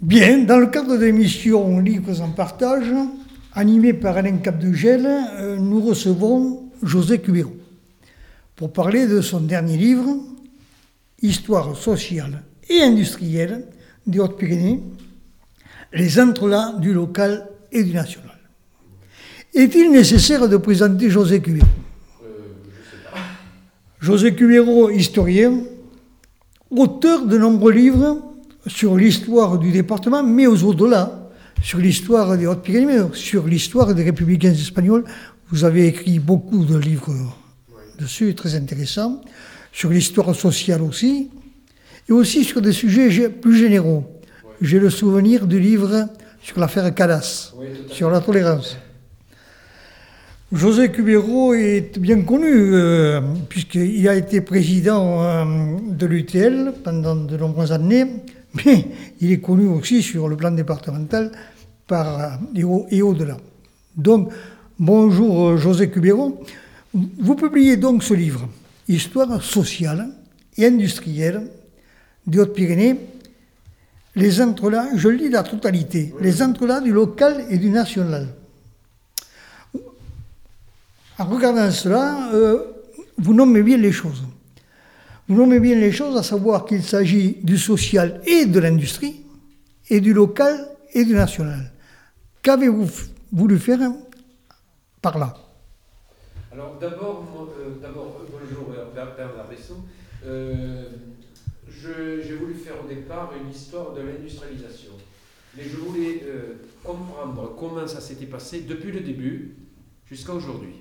Bien, dans le cadre de l'émission Livres en partage, animée par Alain Capdegel, euh, nous recevons José Cubero pour parler de son dernier livre, Histoire sociale et industrielle des Hautes-Pyrénées, les entrelacs du local et du national. Est-il nécessaire de présenter José Cubero José Cubero, historien, auteur de nombreux livres sur l'histoire du département, mais aux au-delà, sur l'histoire des Hautes-Pyrénées, sur l'histoire des républicains espagnols. Vous avez écrit beaucoup de livres dessus, très intéressants, sur l'histoire sociale aussi, et aussi sur des sujets plus généraux. J'ai le souvenir du livre sur l'affaire Calas, sur la tolérance. José Cubero est bien connu, euh, puisqu'il a été président euh, de l'UTL pendant de nombreuses années, mais il est connu aussi sur le plan départemental par, euh, et au-delà. donc, bonjour José Cubero. Vous publiez donc ce livre, Histoire sociale et industrielle des Hautes-Pyrénées, les entrelacs, je lis la totalité, les entrelacs du local et du national. En regardant cela, euh, vous nommez bien les choses. Vous nommez bien les choses, à savoir qu'il s'agit du social et de l'industrie, et du local et du national. Qu'avez-vous voulu faire par là? Alors d'abord, euh, euh, bonjour Bernard Besson. j'ai voulu faire au départ une histoire de l'industrialisation. Mais je voulais comprendre comment ça s'était passé depuis le début jusqu'à aujourd'hui.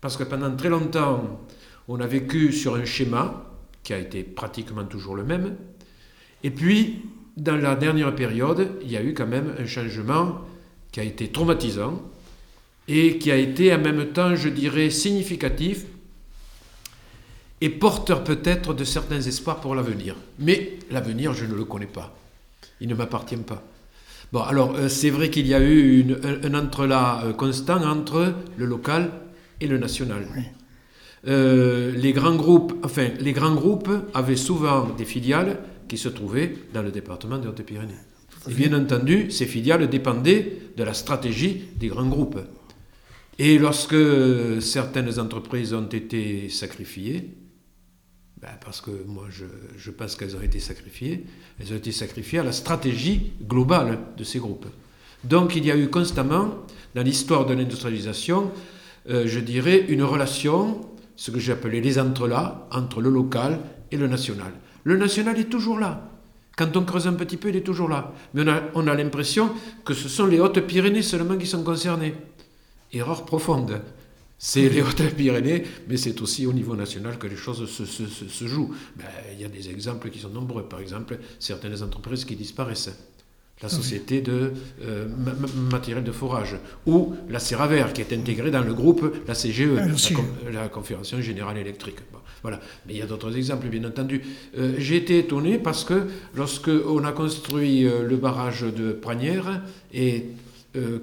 Parce que pendant très longtemps, on a vécu sur un schéma qui a été pratiquement toujours le même. Et puis, dans la dernière période, il y a eu quand même un changement qui a été traumatisant et qui a été en même temps, je dirais, significatif et porteur peut-être de certains espoirs pour l'avenir. Mais l'avenir, je ne le connais pas. Il ne m'appartient pas. Bon, alors, euh, c'est vrai qu'il y a eu un, un euh, constant entre le local et le national. Euh, les grands groupes, enfin, les grands groupes avaient souvent des filiales qui se trouvaient dans le département des Hautes-Pyrénées. Et bien entendu, ces filiales dépendaient de la stratégie des grands groupes. Et lorsque certaines entreprises ont été sacrifiées, ben parce que moi je, je pense qu'elles ont été sacrifiées, elles ont été sacrifiées à la stratégie globale de ces groupes. Donc il y a eu constamment, dans l'histoire de l'industrialisation, euh, je dirais, une relation, ce que j'ai appelé les entrelacs, entre le local et le national. Le national est toujours là. Quand on creuse un petit peu, il est toujours là. Mais on a, l'impression que ce sont les Hautes-Pyrénées seulement qui sont concernées. Erreur profonde. C'est les Hautes-Pyrénées, mais c'est aussi au niveau national que les choses se, jouent. Ben, il y a des exemples qui sont nombreux. Par exemple, certaines entreprises qui disparaissent la société de euh, matériel de forage, ou la Serraver, qui est intégrée dans le groupe, la CGE, ah, la, Confédération Générale Électrique. voilà. Mais il y a d'autres exemples, bien entendu. Euh, j'ai été étonné parce que lorsque on a construit euh, le barrage de Pranière et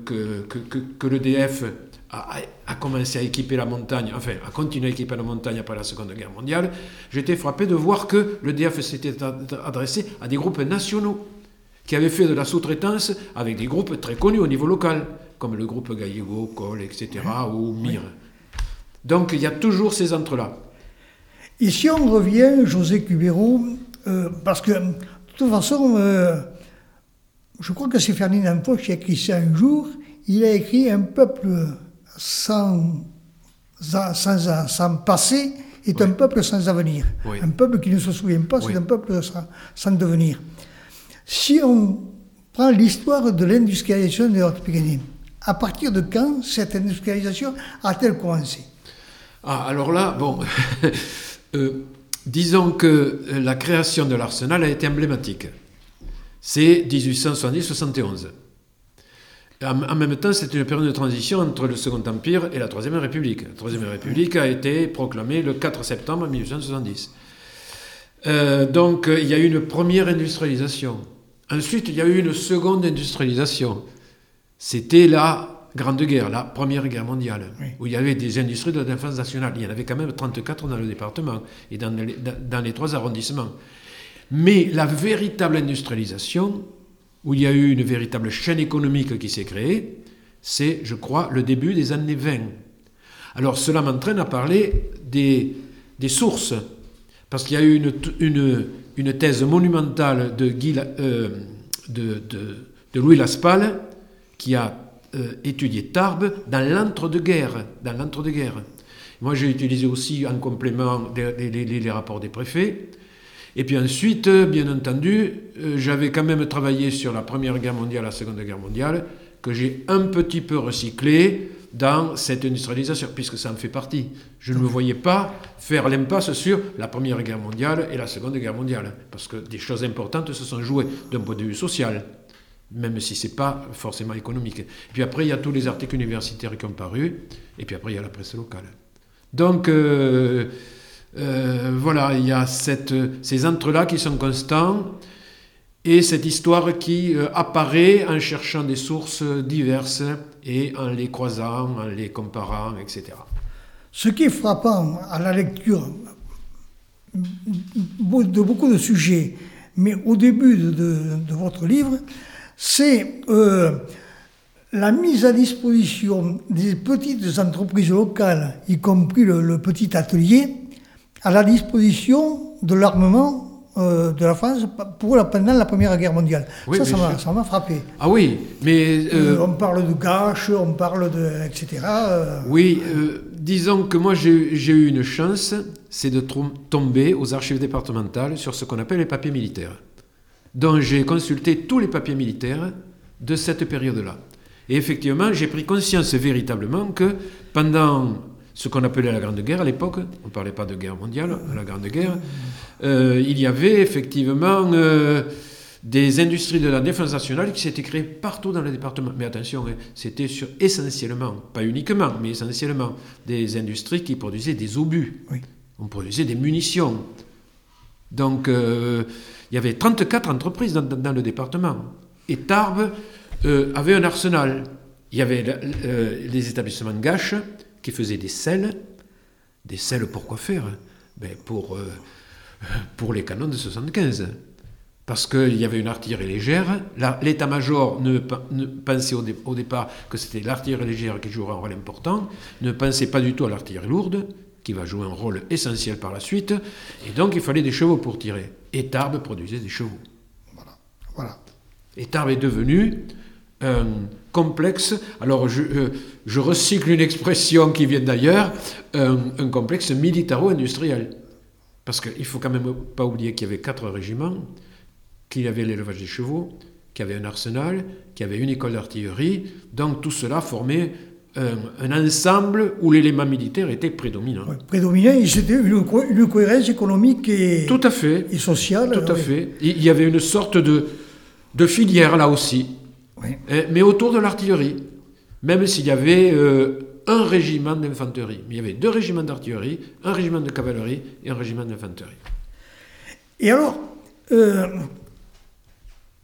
que, que, que, l'EDF a, a, commencé à équiper la montagne, enfin, a continué à équiper la montagne après la Seconde Guerre mondiale, j'étais frappé de voir que l'EDF s'était adressé à des groupes nationaux qui avait fait de la sous-traitance avec des groupes très connus au niveau local, comme le groupe Gallego, Col, etc., ou Mire. Donc il y a toujours ces entre-là. Ici, on revient, José Cubero, euh, parce que, de toute façon, euh, je crois que c'est Ferdinand Foch qui a écrit ça un jour. Il a écrit Un peuple sans, sans, sans passé est un peuple sans avenir. Un peuple qui ne se souvient pas, c'est un peuple sans, sans devenir. Si on prend l'histoire de l'industrialisation des Hautes-Pyrénées, à partir de quand cette industrialisation a-t-elle commencé? Ah, Alors là, bon, euh, disons que la création de l'arsenal a été emblématique. C'est 1870-71. En, même temps, c'est une période de transition entre le Second Empire et la Troisième République. La Troisième République a été proclamée le 4 septembre 1870. Euh, donc, il y a eu une première industrialisation. Ensuite, il y a eu une seconde industrialisation. C'était la Grande Guerre, la Première Guerre mondiale, où il y avait des industries de défense nationale. Il y en avait quand même 34 dans le département et dans les, dans les trois arrondissements. Mais la véritable industrialisation, où il y a eu une véritable chaîne économique qui s'est créée, c'est, je crois, le début des années 20. Alors cela m'entraîne à parler des, des sources, parce qu'il y a eu une, une, une, thèse monumentale euh, de, Louis Laspal, qui a euh, étudié Tarbes dans l'entre-deux-guerres. Dans l'entre-deux-guerres. Moi, j'ai utilisé aussi en complément les, rapports des préfets. Et puis ensuite, bien entendu, euh, j'avais quand même travaillé sur la Première Guerre mondiale, la Seconde Guerre mondiale, que j'ai un petit peu recyclé dans cette industrialisation, puisque ça en fait partie. Je ne me voyais pas faire l'impasse sur la Première Guerre mondiale et la Seconde Guerre mondiale, parce que des choses importantes se sont jouées d'un point de vue social, même si ce n'est pas forcément économique. Puis après, il y a tous les articles universitaires qui ont paru, et puis après, il y a la presse locale. Donc, euh, euh, voilà, il y a ces entre-là qui sont constants et cette histoire qui euh, apparaît en cherchant des sources diverses et en les croisant, en les comparant, etc. Ce qui est frappant à la lecture de beaucoup de sujets, mais au début de, votre livre, c'est euh, la mise à disposition des petites entreprises locales, y compris le petit atelier, à la disposition de l'armement euh, de la France pour la, pendant la Première Guerre mondiale. ça, ça m'a frappé. Ah oui, mais... Euh, on parle de gâches, on parle de... etc. Euh. Oui, disons que moi j'ai eu une chance, c'est de tomber aux archives départementales sur ce qu'on appelle les papiers militaires. Donc j'ai consulté tous les papiers militaires de cette période-là. Et effectivement, j'ai pris conscience véritablement que pendant ce qu'on appelait la Grande Guerre à l'époque, on ne parlait pas de guerre mondiale, la Grande Guerre, euh, il y avait effectivement euh, des industries de la défense nationale qui s'étaient créées partout dans le département. Mais attention, hein, c'était sur essentiellement, pas uniquement, mais essentiellement des industries qui produisaient des obus. On produisait des munitions. Donc euh, il y avait 34 entreprises dans, dans, le département. Et Tarbes avait un arsenal. Il y avait les établissements de gâches, qui faisait des selles. Des selles pour quoi faire ben pour, euh, pour les canons de 75. Parce qu'il y avait une artillerie légère. L'état-major ne, ne, pensait au, au départ que c'était l'artillerie légère qui jouerait un rôle important, ne pensait pas du tout à l'artillerie lourde, qui va jouer un rôle essentiel par la suite. Et donc il fallait des chevaux pour tirer. Et Tarbes produisait des chevaux. Voilà. voilà. Et Tarbes est devenu un complexe, alors je, euh, je recycle une expression qui vient d'ailleurs, un, complexe militaro-industriel. Parce qu'il ne faut quand même pas oublier qu'il y avait quatre régiments, qu'il y avait l'élevage des chevaux, qu'il y avait un arsenal, qu'il y avait une école d'artillerie. Donc tout cela formait un, ensemble où l'élément militaire était prédominant. prédominant, et c'était une, une, cohérence économique et, tout à fait. et sociale. Tout à fait. Il y avait une sorte de, de filière là aussi. Eh, mais autour de l'artillerie. Même s'il y avait euh, un régiment d'infanterie. Mais il y avait deux régiments d'artillerie, un régiment de cavalerie et un régiment d'infanterie. Et alors, euh,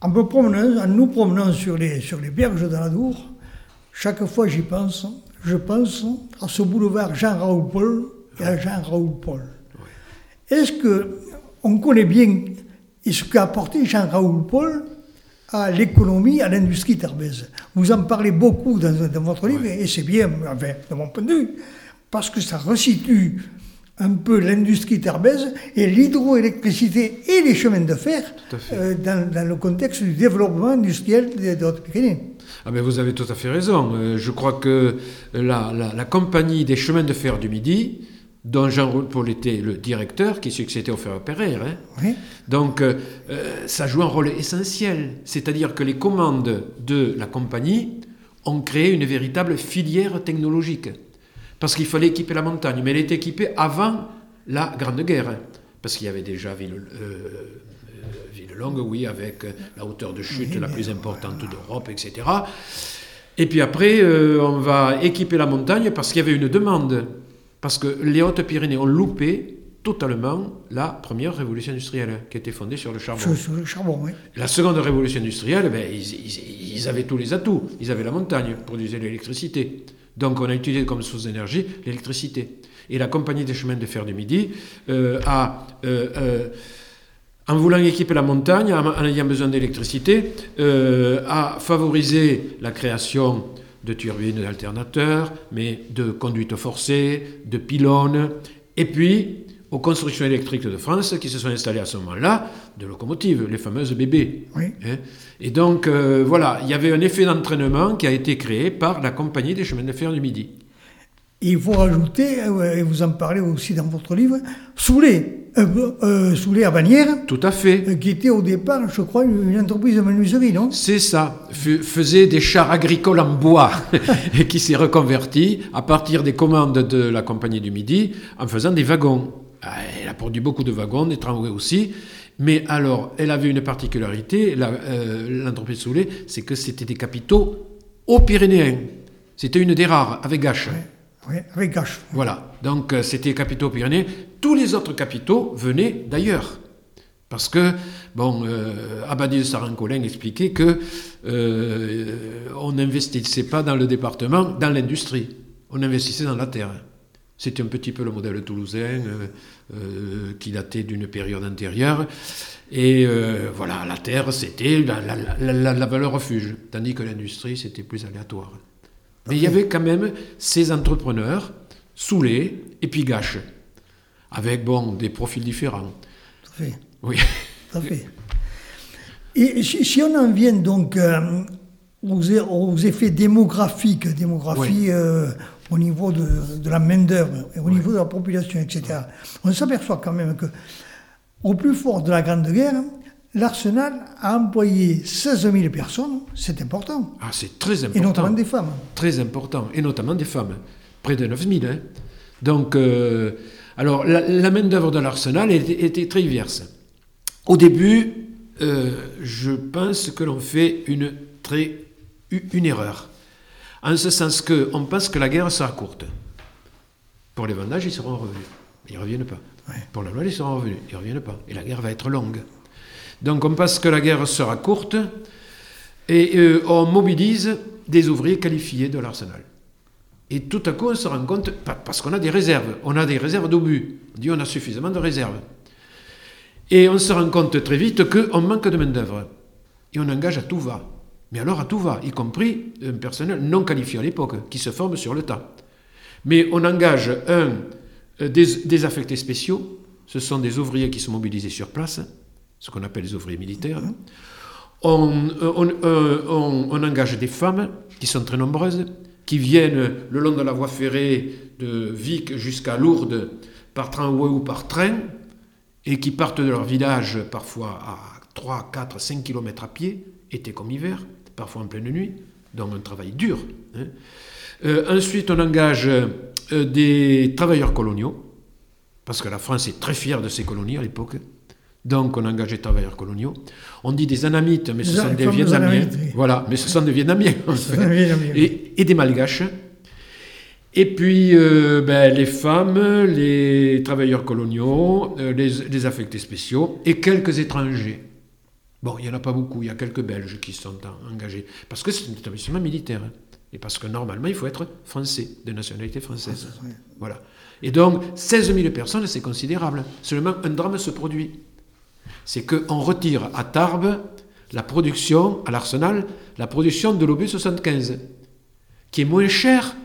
en, me promenant, en nous promenant sur les, sur les berges de la Dour, chaque fois j'y pense, je pense à ce boulevard Jean-Raoul Paul et à Jean-Raoul Paul. Est-ce qu'on connaît bien ce qu'a apporté Jean-Raoul Paul à l'économie, à l'industrie tarbaise. Vous en parlez beaucoup dans, votre livre, et c'est bien, enfin, de mon point de vue, parce que ça resitue un peu l'industrie tarbaise et l'hydroélectricité et les chemins de fer euh, dans, le contexte du développement industriel de, de Haute-Pyrénées. Ah ben vous avez tout à fait raison. Euh, je crois que la, la, compagnie des chemins de fer du Midi, dont Jean Paul était le directeur, qui succédait au fer Perret. Hein. Donc, euh, euh, ça joue un rôle essentiel. C'est-à-dire que les commandes de la compagnie ont créé une véritable filière technologique. Parce qu'il fallait équiper la montagne, mais elle était équipée avant la Grande Guerre. Parce qu'il y avait déjà Ville, euh, Longue, oui, avec la hauteur de chute la plus importante d'Europe, etc. Et puis après, on va équiper la montagne parce qu'il y avait une demande parce que les Hautes-Pyrénées ont loupé totalement la première révolution industrielle qui était fondée sur le charbon. Sur, le charbon, oui. La seconde révolution industrielle, ben, ils, avaient tous les atouts. Ils avaient la montagne, produisaient l'électricité. Donc on a utilisé comme source d'énergie l'électricité. Et la compagnie des chemins de fer du Midi euh, a, euh, euh, en voulant équiper la montagne, en, ayant besoin d'électricité, euh, a favorisé la création de turbines d'alternateurs, mais de conduites forcées, de pylônes, et puis aux constructions électriques de France qui se sont installées à ce moment-là, de locomotives, les fameuses bébés. Oui. Hein. Et donc, euh, voilà, il y avait un effet d'entraînement qui a été créé par la Compagnie des chemins de fer du Midi. Il faut rajouter, euh, et vous en parlez aussi dans votre livre, Soulet, euh, euh, Soulet à Bagnères, Tout à fait. euh, qui était au départ, je crois, une, entreprise de menuiserie, non? C'est ça, F- faisait des chars agricoles en bois et qui s'est reconverti à partir des commandes de la Compagnie du Midi en faisant des wagons. Elle a produit beaucoup de wagons, des tramways aussi. Mais alors, elle avait une particularité, la- l'entreprise Soulet, c'est que c'était des capitaux aux Pyrénéens. C'était une des rares, avec Gache. Voilà, donc euh, c'était capitaux pyrénéens. Tous les autres capitaux venaient d'ailleurs. Parce que, bon, euh, Abadi de Sarancolin expliquait que euh, on n'investissait pas dans le département, dans l'industrie. On investissait dans la terre. C'était un petit peu le modèle toulousain euh, qui datait d'une période antérieure. Et voilà, la terre, c'était la valeur refuge, tandis que l'industrie, c'était plus aléatoire. Mais il y avait quand même ces entrepreneurs, Soulet et puis Gache, avec bon, des profils différents. Tout à fait. Oui. Tout à fait. Et si, si on en vient donc euh, aux, aux effets démographiques, démographie euh, au niveau de, de la main-d'œuvre, au niveau de la population, etc., on s'aperçoit quand même que, au plus fort de la Grande Guerre, l'arsenal a employé 16 000 personnes, c'est important, Ah, c'est très et important. notamment des femmes. Très important, et notamment des femmes. Près de 9000. Hein. Donc, euh, alors, la, la main-d'œuvre de l'arsenal était, était très diverse. Au début, euh, je pense que l'on fait une, très, une erreur. En ce sens qu'on pense que la guerre sera courte. Pour les vendages, ils seront revenus. Ils ne reviennent pas. Pour la loi, ils seront revenus. Ils ne reviennent pas. Et la guerre va être longue. Donc on pense que la guerre sera courte et euh, on mobilise des ouvriers qualifiés de l'arsenal. Et tout à coup, on se rend compte, pa- parce qu'on a des réserves, on a des réserves d'obus. On dit on a suffisamment de réserves. Et on se rend compte très vite qu'on manque de main-d'œuvre. Et on engage à tout va. Mais alors à tout va, y compris un personnel non qualifié à l'époque, qui se forme sur le tas. Mais on engage un, euh, des, des affectés spéciaux, ce sont des ouvriers qui sont mobilisés sur place, ce qu'on appelle les ouvriers militaires. On, euh, euh, on- engage des femmes, qui sont très nombreuses, qui viennent le long de la voie ferrée de Vic jusqu'à Lourdes par tramway ou par train, et qui partent de leur village parfois à 3, 4, 5 km à pied, été comme hiver, parfois en pleine nuit, donc un travail dur. hein. Euh, ensuite, on engage des travailleurs coloniaux, parce que la France est très fière de ses colonies à l'époque. Donc, on engage des travailleurs coloniaux. On dit des anamites, mais ce sont des Vietnamiens. Voilà, mais ce sont des Vietnamiens. en fait. Et, et des Malgaches. Et puis, euh, ben, les femmes, les travailleurs coloniaux, euh, les, les affectés spéciaux et quelques étrangers. Bon, il n'y en a pas beaucoup, il y a quelques Belges qui sont en- engagés. Parce que c'est un établissement militaire. hein. Et parce que normalement, il faut être français, de nationalité française. Voilà. Et donc, 16 000 personnes, c'est considérable. Seulement, un drame se produit. C'est qu'on retire à Tarbes la production, à l'Arsenal, la production de l'obus 75, qui est moins cher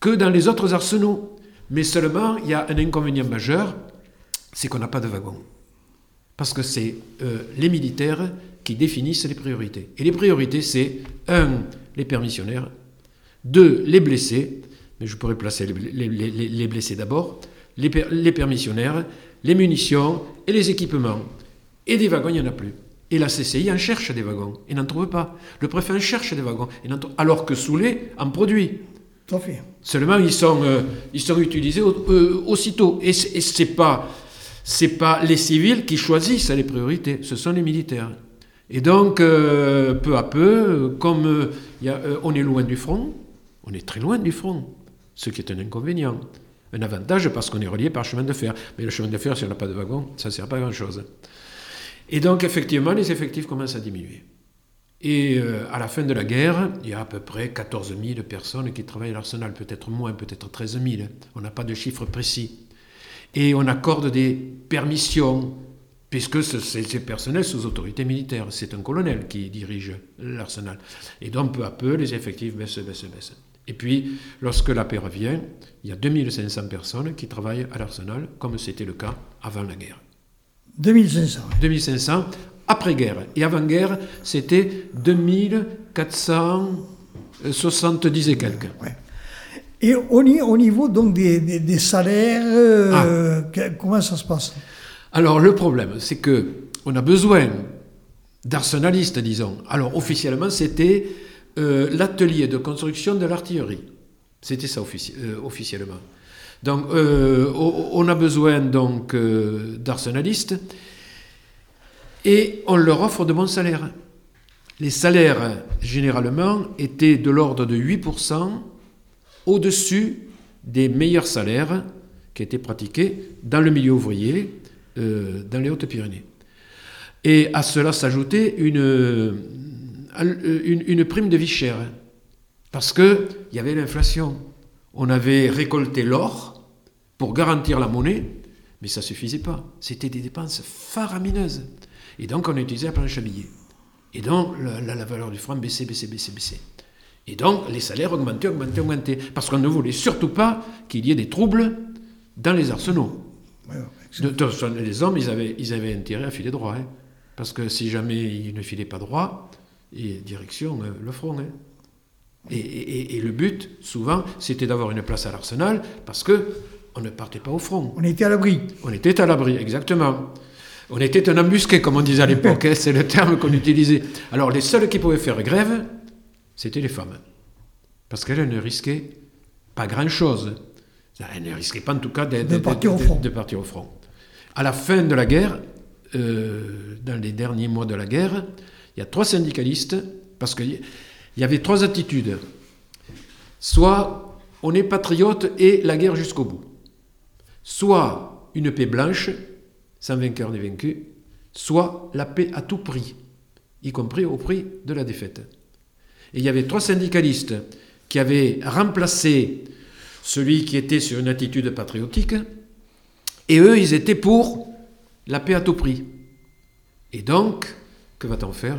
que dans les autres arsenaux. Mais seulement, il y a un inconvénient majeur, c'est qu'on n'a pas de wagon. Parce que c'est euh, les militaires qui définissent les priorités. Et les priorités, c'est, un, les permissionnaires, deux, les blessés, mais je pourrais placer les, les- les- les blessés d'abord, les permissionnaires, les munitions et les équipements. Et des wagons, il n'y en a plus. Et la CCI en cherche des wagons, et n'en trouve pas. Le préfet en cherche des wagons, et n'en trouve- alors que Soulet en produit. Tout fait. Seulement, ils sont, euh, ils sont utilisés au- euh, aussitôt. Et ce n'est pas, pas les civils qui choisissent les priorités, ce sont les militaires. Et donc, euh, peu à peu, comme il y a, on est loin du front, on est très loin du front, ce qui est un inconvénient. Un avantage parce qu'on est relié par chemin de fer. Mais le chemin de fer, si on n'a pas de wagon, ça ne sert pas à grand-chose. Et donc, effectivement, les effectifs commencent à diminuer. Et euh, à la fin de la guerre, il y a à peu près 14 000 personnes qui travaillent à l'arsenal, peut-être moins, peut-être 13 000. On n'a pas de chiffre précis. Et on accorde des permissions puisque c'est personnel sous autorité militaire. C'est un colonel qui dirige l'arsenal. Et donc, peu à peu, les effectifs baissent, baissent, baissent. Et puis, lorsque la paix revient, il y a 2500 personnes qui travaillent à l'arsenal, comme c'était le cas avant la guerre. 2500. 2500 après-guerre. Et avant-guerre, c'était 2470 et quelques. Et au, niveau donc des, salaires, euh, ah. comment ça se passe? Alors le problème, c'est que on a besoin d'arsenalistes, disons. Alors officiellement, c'était euh, l'atelier de construction de l'artillerie. C'était ça euh, officiellement. Donc on a besoin donc d'arsenalistes et on leur offre de bons salaires. Les salaires, généralement, étaient de l'ordre de 8% au-dessus des meilleurs salaires qui étaient pratiqués dans le milieu ouvrier euh, dans les Hautes-Pyrénées. Et à cela s'ajoutait une, euh, une, une, prime de vie chère, parce qu'il y avait l'inflation. On avait récolté l'or pour garantir la monnaie, mais ça ne suffisait pas. C'était des dépenses faramineuses. Et donc on utilisait la planche à billets. Et donc la, la, valeur du franc baissait, baissait, baissait, baissait. Et donc les salaires augmentaient, augmentaient, augmentaient. Parce qu'on ne voulait surtout pas qu'il y ait des troubles dans les arsenaux. les hommes, ils avaient, ils avaient intérêt à filer droit. Hein. parce que si jamais ils ne filaient pas droit, et direction euh, le front. Hein. Et, et, le but, souvent, c'était d'avoir une place à l'arsenal, parce que on ne partait pas au front. On était à l'abri. On était à l'abri, exactement. On était un embusqué, comme on disait à l'époque, hein, c'est le terme qu'on utilisait. Alors les seuls qui pouvaient faire grève, c'était les femmes. Parce qu'elles ne risquaient pas grand-chose. Elles ne risquaient pas en tout cas de, partir, au front. À la fin de la guerre, euh, dans les derniers mois de la guerre, il y a trois syndicalistes, parce qu'il y avait trois attitudes. Soit on est patriote et la guerre jusqu'au bout. Soit une paix blanche, sans vainqueur ni vaincu, soit la paix à tout prix, y compris au prix de la défaite. Et il y avait trois syndicalistes qui avaient remplacé celui qui était sur une attitude patriotique, et eux, ils étaient pour la paix à tout prix. Et donc, que va-t-on faire?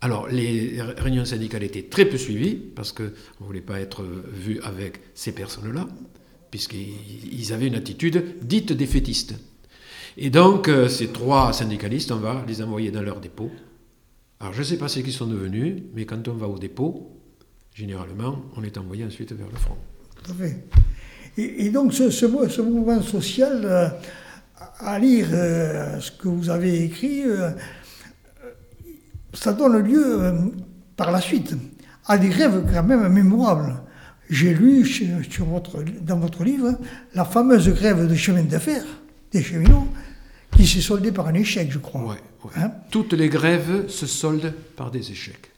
Alors, les réunions syndicales étaient très peu suivies, parce qu'on ne voulait pas être vu avec ces personnes-là, puisqu'ils avaient une attitude dite défaitiste. Et donc, euh, ces trois syndicalistes, on va les envoyer dans leur dépôt. Alors, je ne sais pas ce qu'ils sont devenus, mais quand on va au dépôt, généralement, on est envoyé ensuite vers le front. Tout à fait. Et, donc, ce, mouvement social, euh, à lire euh, ce que vous avez écrit, ça donne lieu, par la suite, à des rêves quand même mémorables. J'ai lu sur votre, dans votre livre la fameuse grève de chemin de fer des cheminots, qui s'est soldé par un échec, je crois. Hein Toutes les grèves se soldent par des échecs,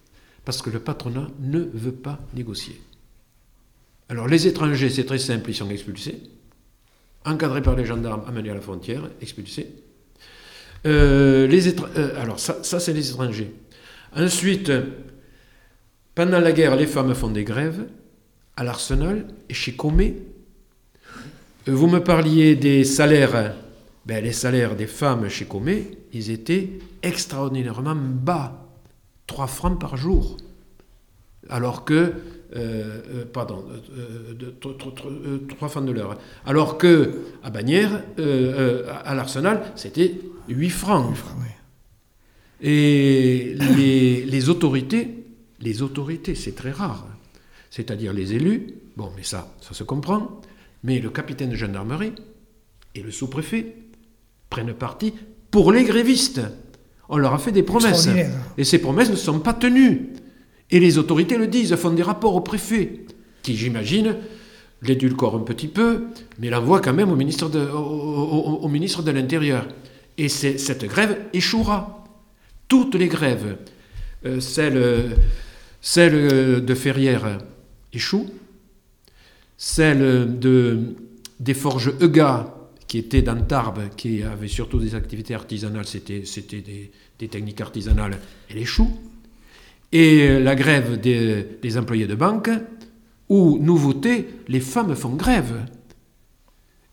parce que le patronat ne veut pas négocier. Alors les étrangers, c'est très simple, ils sont expulsés, encadrés par les gendarmes, amenés à la frontière, expulsés. Euh, les euh, alors ça, ça c'est les étrangers. Ensuite, pendant la guerre, les femmes font des grèves à l'Arsenal et chez Comé. Euh, vous me parliez des salaires ben, les salaires des femmes chez Comé, ils étaient extraordinairement bas, 3 francs par jour. Alors que, euh, euh, pardon, euh, 3 francs de l'heure. Alors que à Bagnères, à l'Arsenal, c'était 8 francs. Et les, les autorités, les autorités, c'est très rare. C'est-à-dire les élus, bon, mais ça, ça se comprend, mais le capitaine de gendarmerie et le sous-préfet, prennent parti pour les grévistes. On leur a fait des promesses. Et ces promesses ne sont pas tenues. Et les autorités le disent, font des rapports au préfet, qui, j'imagine, l'édulcore un petit peu, mais l'envoie quand même au ministre de, au, ministre de l'Intérieur. Et cette grève échouera. Toutes les grèves, euh, celle, celle de Ferrières échoue, celle de, des forges Euga qui était dans Tarbes, qui avait surtout des activités artisanales, c'était, des, techniques artisanales, elle échoue. Et la grève des, employés de banque, où, nouveauté, les femmes font grève.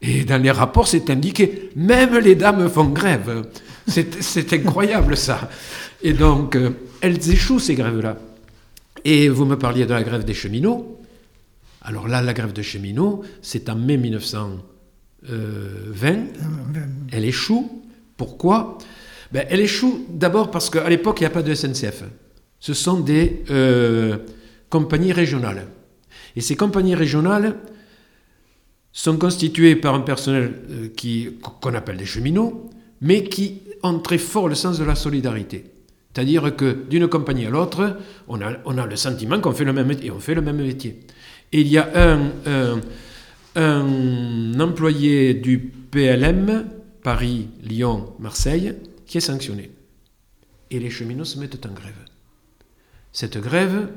Et dans les rapports, c'est indiqué, même les dames font grève. C'est incroyable ça. Et donc, euh, elles échouent ces grèves-là. Et vous me parliez de la grève des cheminots. Alors là, la grève des cheminots, c'est en mai 1920. Elle échoue. Pourquoi? Ben, Elle échoue d'abord parce qu'à l'époque, il n'y a pas de SNCF. Ce sont des euh, compagnies régionales. Et ces compagnies régionales sont constituées par un personnel euh, qui, qu'on appelle des cheminots, mais qui ont très fort le sens de la solidarité. C'est-à-dire que d'une compagnie à l'autre, on a, le sentiment qu'on fait le même métier, on fait le même métier. Il y a un, employé du PLM, Paris, Lyon, Marseille, qui est sanctionné. Et les cheminots se mettent en grève. Cette grève,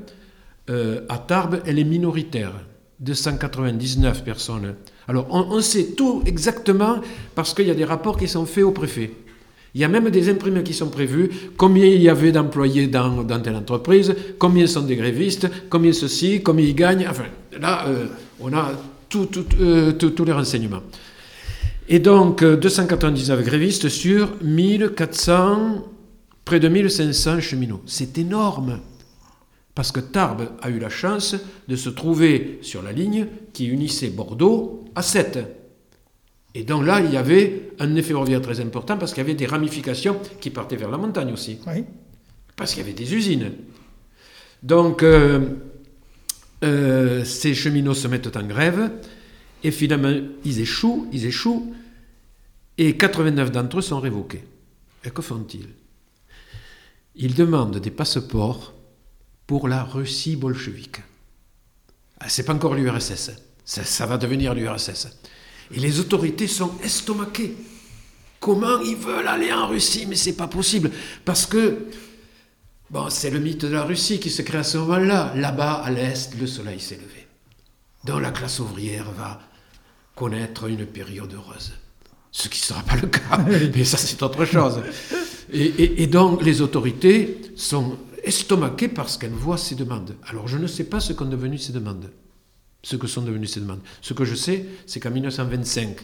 euh, à Tarbes, elle est minoritaire. 299 personnes. Alors on sait tout exactement parce qu'il y a des rapports qui sont faits au préfet. Il y a même des imprimés qui sont prévus, combien il y avait d'employés dans, dans, telle entreprise, combien sont des grévistes, combien ceci, combien ils gagnent. Enfin, là, euh, on a euh, tous les renseignements. Et donc, 299 grévistes sur 1400, près de 1500 cheminots. C'est énorme. Parce que Tarbes a eu la chance de se trouver sur la ligne qui unissait Bordeaux à Sète. Et donc là, il y avait un effet ferroviaire très important parce qu'il y avait des ramifications qui partaient vers la montagne aussi. Oui. Parce qu'il y avait des usines. Donc, euh, euh, ces cheminots se mettent en grève et finalement, ils échouent, ils échouent et 89 d'entre eux sont révoqués. Et que font-ils? Ils demandent des passeports pour la Russie bolchevique. Ah, c'est pas encore l'URSS, ça, ça va devenir l'URSS. Et les autorités sont estomaquées. Comment ils veulent aller en Russie Mais c'est pas possible. Parce que, bon, c'est le mythe de la Russie qui se crée à ce moment-là. Là-bas, à l'Est, le soleil s'est levé. Donc la classe ouvrière va connaître une période heureuse. Ce qui ne sera pas le cas. Mais ça, c'est autre chose. Et, et, et, donc, les autorités sont estomaquées parce qu'elles voient ces demandes. Alors, je ne sais pas ce qu'ont devenu ces demandes ce que sont devenues ces demandes. Ce que je sais, c'est qu'en 1925,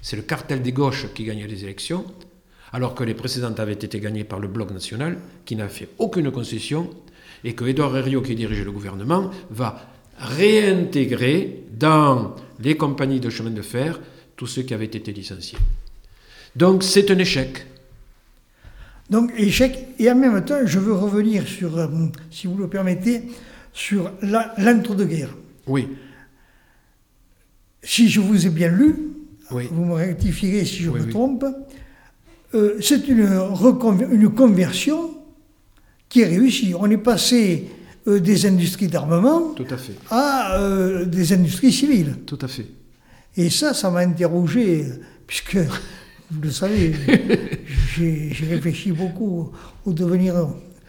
c'est le cartel des gauches qui gagnait les élections, alors que les précédentes avaient été gagnées par le Bloc national, qui n'a fait aucune concession, et que Édouard Herriot, qui dirigeait le gouvernement, va réintégrer dans les compagnies de chemin de fer tous ceux qui avaient été licenciés. Donc c'est un échec. Donc échec, et en même temps, je veux revenir sur, euh, si vous le permettez, sur l'entre-deux-guerres. Oui si je vous ai bien lu, oui. vous me rectifierez si je Oui, me oui. trompe, euh, c'est une, une conversion qui est réussie. On est passé euh, des industries d'armement à euh, des industries civiles. Tout à fait. Et ça, ça m'a interrogé, puisque, vous le savez, j'ai réfléchi beaucoup au, au devenir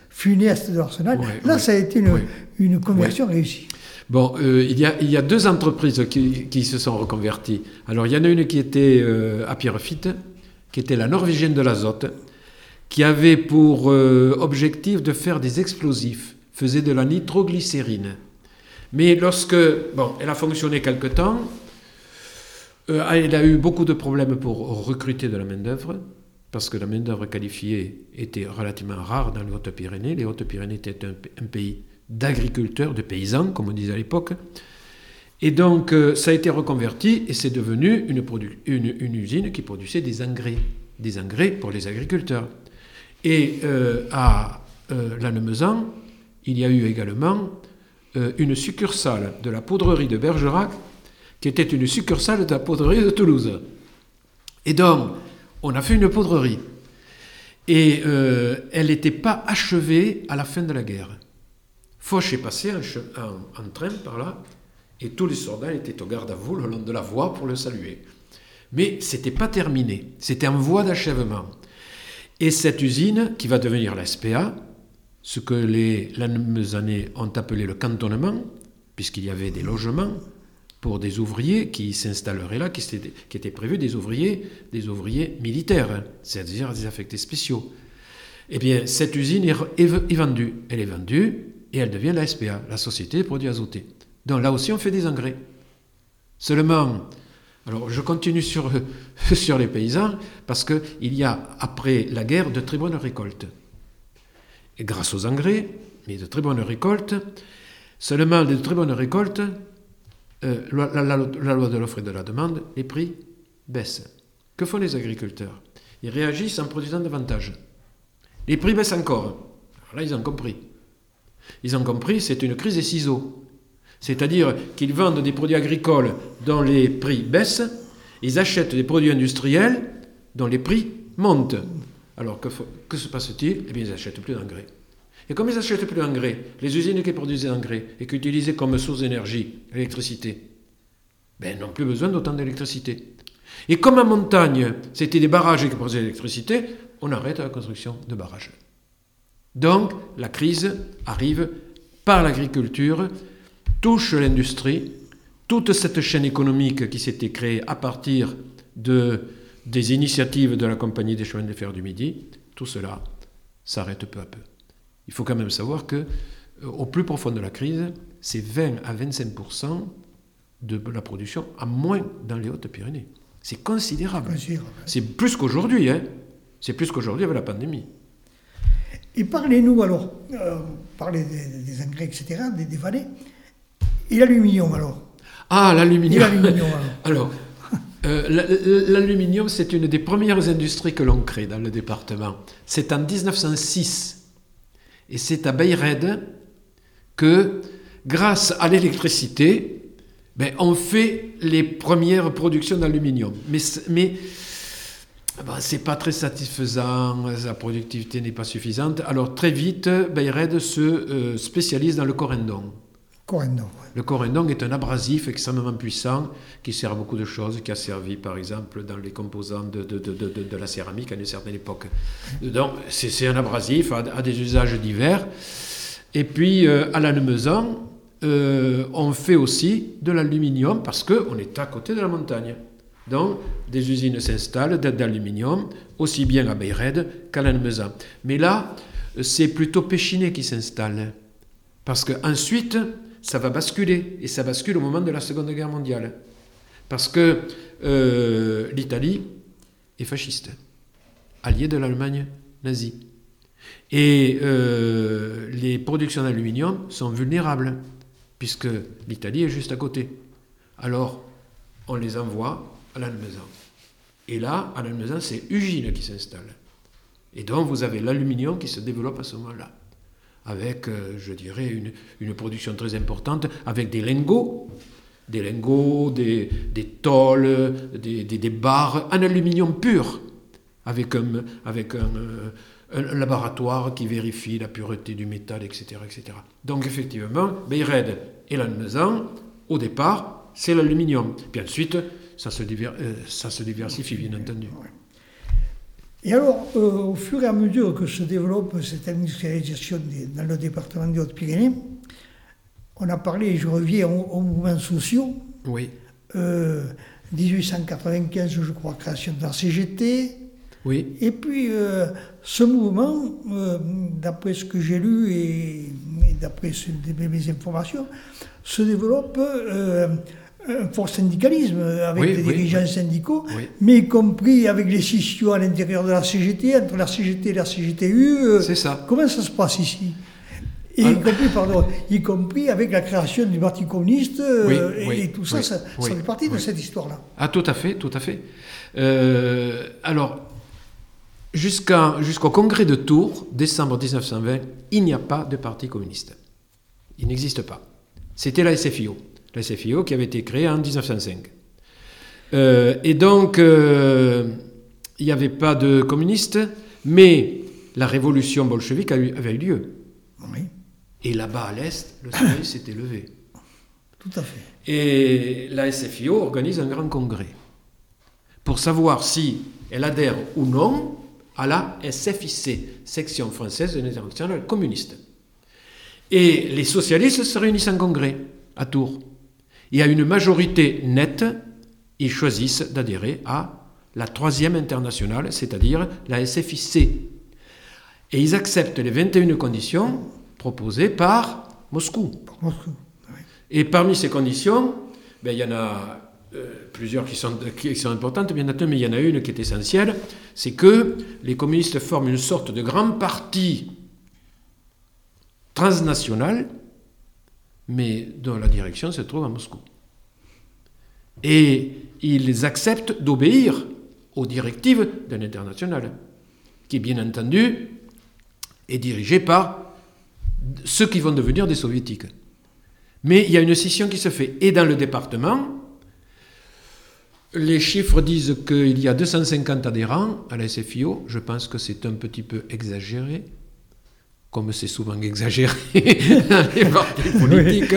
funeste de l'Arsenal. Ouais, Là, ouais, ça a été une, ouais. une conversion réussie. Bon, euh, il, y a, deux entreprises qui, se sont reconverties. Alors, il y en a une qui était euh, à Pierrefitte, qui était la norvégienne de l'azote, qui avait pour euh, objectif de faire des explosifs, faisait de la nitroglycérine. Mais lorsque, bon, elle a fonctionné quelque temps, euh, elle a eu beaucoup de problèmes pour recruter de la main-d'œuvre, parce que la main-d'œuvre qualifiée était relativement rare dans les Hautes-Pyrénées. Les Hautes-Pyrénées étaient un pays d'agriculteurs, de paysans, comme on disait à l'époque. Et donc, euh, ça a été reconverti et c'est devenu une, usine qui produisait des engrais, des engrais pour les agriculteurs. Et euh, à euh, Lannemezan, il y a eu également euh, une succursale de la poudrerie de Bergerac, qui était une succursale de la poudrerie de Toulouse. Et donc, on a fait une poudrerie. Et elle n'était pas achevée à la fin de la guerre. Foch est passé en, train par là, et tous les soldats étaient au garde à vous le long de la voie pour le saluer. Mais c'était pas terminé, c'était en voie d'achèvement. Et cette usine, qui va devenir la SPA, ce que les Lannemezanais ont appelé le cantonnement, puisqu'il y avait des logements pour des ouvriers qui s'installeraient là, qui étaient, prévus des ouvriers, des ouvriers militaires, c'est-à-dire des affectés spéciaux. Eh bien, cette usine est vendue. Elle est vendue et elle devient la SPA, la Société des produits azotés. Donc là aussi, on fait des engrais. Seulement, Alors je continue sur, sur les paysans parce qu'il y a, après la guerre, de très bonnes récoltes. Et grâce aux engrais, mais de très bonnes récoltes. Seulement, de très bonnes récoltes, euh, la, la, loi de l'offre et de la demande, les prix baissent. Que font les agriculteurs? Ils réagissent en produisant davantage. Les prix baissent encore. Alors là, ils ont compris. Ils ont compris, c'est une crise des ciseaux. C'est-à-dire qu'ils vendent des produits agricoles dont les prix baissent, ils achètent des produits industriels dont les prix montent. Alors que, se passe-t-il? Eh bien, ils n'achètent plus d'engrais. Et comme ils n'achètent plus d'engrais, les usines qui produisent des engrais et qui utilisaient comme source d'énergie l'électricité, ben, n'ont plus besoin d'autant d'électricité. Et comme en montagne, c'était des barrages qui produisaient l'électricité, on arrête la construction de barrages. Donc, la crise arrive par l'agriculture touche l'industrie, toute cette chaîne économique qui s'était créée à partir de, des initiatives de la Compagnie des chemins de fer du Midi, tout cela s'arrête peu à peu. Il faut quand même savoir que euh, au plus profond de la crise, c'est 20 à 25% de la production à moins dans les Hautes-Pyrénées. C'est considérable. C'est plus qu'aujourd'hui. Hein. C'est plus qu'aujourd'hui avec la pandémie. Et parlez-nous alors, euh, parlez des, engrais, etc., des, des vallées. Et l'aluminium alors Ah, l'aluminium. alors, euh, l'aluminium, c'est une des premières industries que l'on crée dans le département. C'est en 1906. Et c'est à Bayred que, grâce à l'électricité, ben, on fait les premières productions d'aluminium. Mais, mais ben, ce n'est pas très satisfaisant, la productivité n'est pas suffisante. Alors très vite, Bayred se euh, spécialise dans le corindon. Le corindon est un abrasif extrêmement puissant qui sert à beaucoup de choses, qui a servi par exemple dans les composants de, de, de, de la céramique à une certaine époque. Donc c'est un abrasif à, des usages divers. Et puis euh, à l'Almezan, euh, on fait aussi de l'aluminium parce qu'on est à côté de la montagne. Donc des usines s'installent d'aluminium, aussi bien à Bayred qu'à l'Almezan. Mais là, c'est plutôt Péchiné qui s'installe. Parce qu'ensuite, ça va basculer, et ça bascule au moment de la Seconde Guerre mondiale. Parce que euh, l'Italie est fasciste, alliée de l'Allemagne nazie. Et euh, les productions d'aluminium sont vulnérables, puisque l'Italie est juste à côté. Alors, on les envoie à l'Almezan. Et là, à l'Almezan, c'est Ugine qui s'installe. Et donc, vous avez l'aluminium qui se développe à ce moment-là avec, euh, je dirais, une, production très importante, avec des lingots, des lingots, des, des tôles, des, des, barres en aluminium pur, avec un, avec un, euh, laboratoire qui vérifie la pureté du métal, etc. etc. Donc effectivement, Bayred et l'Almezan, au départ, c'est l'aluminium. Puis ensuite, ça se, euh, ça se diversifie, bien entendu. Et alors, euh, au fur et à mesure que se développe cette industrialisation dans le département des Hautes-Pyrénées, on a parlé, je reviens aux, mouvements sociaux. Oui. 1895, euh, je crois, création de la CGT. Oui. Et puis, euh, ce mouvement, d'après ce que j'ai lu et, et d'après mes informations, se développe fort syndicalisme avec des dirigeants syndicaux, mais y compris avec les scissions à l'intérieur de la CGT, entre la CGT et la CGTU. Euh, C'est ça. Comment ça se passe ici? Et y, compris, pardon, y compris avec la création du Parti communiste, euh, et, tout ça, ça, fait partie de cette histoire-là. Ah, tout à fait, tout à fait. Euh, alors, jusqu'au congrès de Tours, décembre 1920, il n'y a pas de Parti communiste. Il n'existe pas. C'était la SFIO la SFIO, qui avait été créée en 1905. Euh, et donc, euh, il n'y avait pas de communistes, mais la révolution bolchevique avait eu lieu. Oui. Et là-bas, à l'Est, le soleil s'était levé. Tout à fait. Et la SFIO organise un grand congrès pour savoir si elle adhère ou non à la SFIC, section française de l'international communiste. Et les socialistes se réunissent en congrès à Tours et à une majorité nette, ils choisissent d'adhérer à la troisième internationale, c'est-à-dire la SFIC. Et ils acceptent les 21 conditions proposées par Moscou. Et parmi ces conditions, ben, il y en a euh, plusieurs qui sont, qui sont importantes, bien entendu, mais il y en a une qui est essentielle, c'est que les communistes forment une sorte de grand parti transnational, mais dont la direction se trouve à Moscou. Et ils acceptent d'obéir aux directives d'un international, qui bien entendu est dirigé par ceux qui vont devenir des soviétiques. Mais il y a une scission qui se fait. Et dans le département, les chiffres disent qu'il y a 250 adhérents à la SFIO. Je pense que c'est un petit peu exagéré, comme c'est souvent exagéré dans les partis politiques.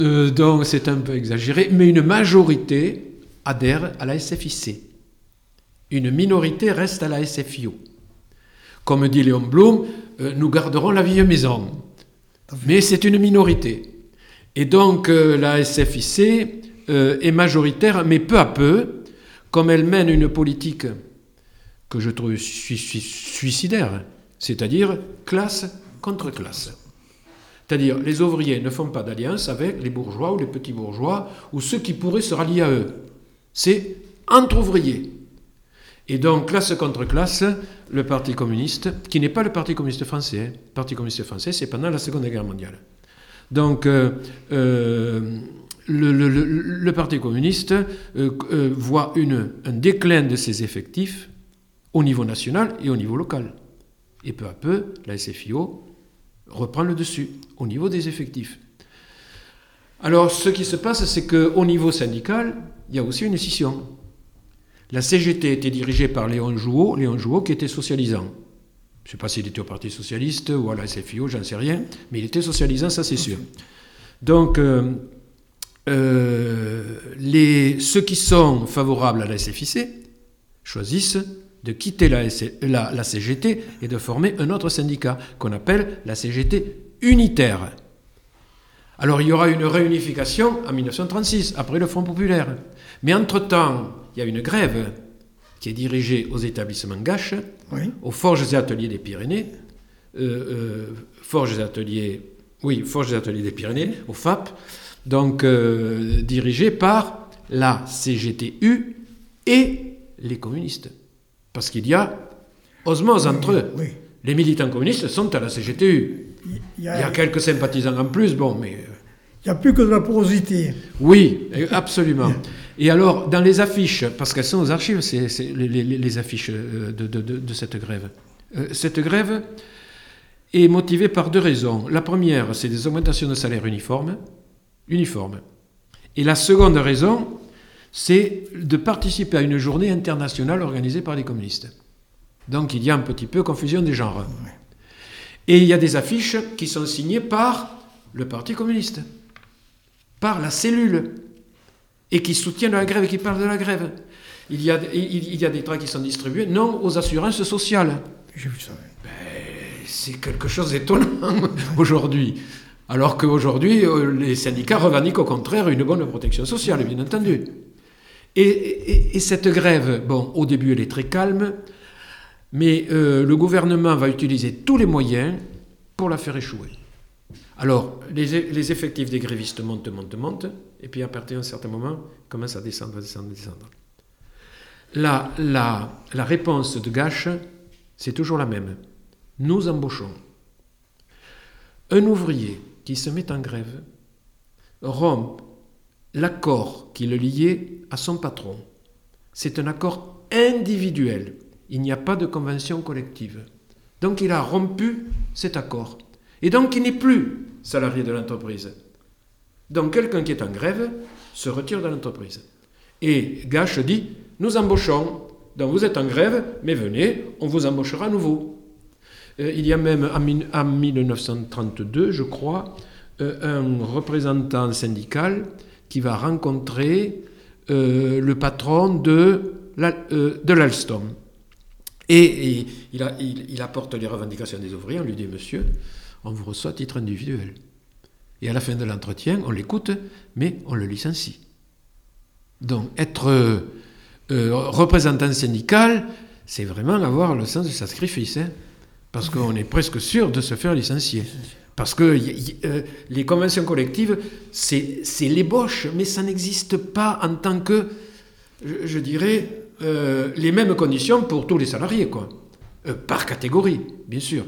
Euh, donc c'est un peu exagéré. Mais une majorité adhère à la SFIC. Une minorité reste à la SFIO. Comme dit Léon Blum, euh, nous garderons la vieille maison. Mais c'est une minorité. Et donc euh, la SFIC est majoritaire, mais peu à peu, comme elle mène une politique que je trouve suicidaire, c'est-à-dire classe contre classe. C'est-à-dire les ouvriers ne font pas d'alliance avec les bourgeois ou les petits bourgeois ou ceux qui pourraient se rallier à eux. C'est entre ouvriers. Et donc, classe contre classe, le Parti communiste, qui n'est pas le Parti communiste français, hein. le Parti communiste français, c'est pendant la Seconde Guerre mondiale. Donc, euh, euh, le, Parti communiste euh, voit un déclin de ses effectifs au niveau national et au niveau local. Et peu à peu, la SFIO reprend le dessus au niveau des effectifs. Alors, ce qui se passe, c'est qu'au niveau syndical, il y a aussi une scission. La CGT était dirigée par Léon Jouot, Léon Jouot qui était socialisant. Je ne sais pas s'il était au Parti Socialiste ou à la SFIO, j'en sais rien, mais il était socialisant, ça c'est sûr. Donc, euh, euh, ceux qui sont favorables à la SFIC choisissent de quitter la, la, CGT et de former un autre syndicat qu'on appelle la CGT unitaire. Alors il y aura une réunification en 1936, après le Front populaire. Mais entre-temps, il y a une grève qui est dirigée aux établissements Gache, aux Forges et Ateliers des Pyrénées, euh, euh, Forges et Ateliers, oui, Forges et Ateliers des Pyrénées, au FAP, donc euh, dirigée par la CGTU et les communistes. Parce qu'il y a osmose entre eux. Les militants communistes sont à la CGTU. Il y a, il y a quelques sympathisants en plus, bon, mais il n'y a plus que de la porosité. Oui, absolument. Et alors, dans les affiches, parce qu'elles sont aux archives, c'est les, affiches euh, de, cette grève. Euh, cette grève est motivée par deux raisons. La première, c'est des augmentations de salaire uniformes. uniformes. Et la seconde raison, c'est de participer à une journée internationale organisée par les communistes. Donc il y a un petit peu confusion des genres. Et il y a des affiches qui sont signées par le Parti communiste par la cellule et qui soutient la grève et qui parle de la grève. Il y a, il, y a des traits qui sont distribués, non aux assurances sociales. J'ai vu ça. Ben, c'est quelque chose d'étonnant aujourd'hui. Alors qu'aujourd'hui, euh, les syndicats revendiquent au contraire une bonne protection sociale, bien entendu. Et, cette grève, bon, au début, elle est très calme, mais euh, le gouvernement va utiliser tous les moyens pour la faire échouer. Alors, les, effectifs des grévistes montent, montent, montent, et puis à partir d'un certain moment, ils commencent à descendre, descendre, descendre. La, la, la réponse de Gache, c'est toujours la même. Nous embauchons. Un ouvrier qui se met en grève rompt l'accord qui le liait à son patron. C'est un accord individuel. Il n'y a pas de convention collective. Donc il a rompu cet accord. Et donc il n'est plus salarié de l'entreprise. Donc quelqu'un qui est en grève se retire de l'entreprise. Et Gache dit, nous embauchons, donc vous êtes en grève, mais venez, on vous embauchera à nouveau. Euh, il y a même en, 1932, je crois, euh, un représentant syndical qui va rencontrer euh, le patron de, de l'Alstom. Et, il, il, apporte les revendications des ouvriers, on lui dit, monsieur, on vous reçoit à titre individuel. Et à la fin de l'entretien, on l'écoute, mais on le licencie. Donc être euh, représentant syndical, c'est vraiment avoir le sens du sacrifice, hein, parce qu'on est presque sûr de se faire licencier. Parce que euh, les conventions collectives, c'est l'ébauche, mais ça n'existe pas en tant que, je, dirais, euh, les mêmes conditions pour tous les salariés, quoi. Euh, par catégorie, bien sûr.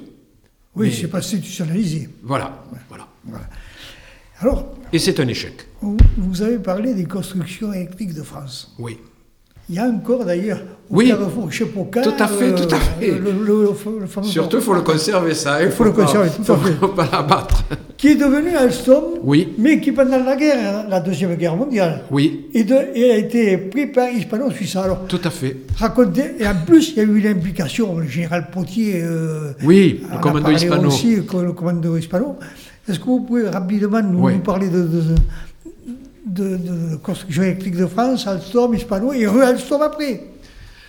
Oui, c'est pas institutionnalisé. Voilà, voilà. Alors, Et c'est un échec. Vous avez parlé des constructions électriques de France. Oui. Il y a encore d'ailleurs oui, carrefour chez Poca, tout à fait, tout à fait. Surtout, il faut le conserver ça. Il faut, le conserver, tout à fait. faut pas l'abattre. Qui est devenu Alstom, oui. mais qui pendant la guerre, la deuxième guerre mondiale, oui. et, de, et a été pris par Hispano-Suisse. Alors, tout à fait. Racontez, et en plus, il y a eu l'implication, le général Potier. Euh, oui, le commando Hispano. aussi, le commando Hispano. Est-ce que vous pouvez rapidement nous, nous parler de, de de, construction électrique de France, Alstom, Hispano, et rue Alstom après.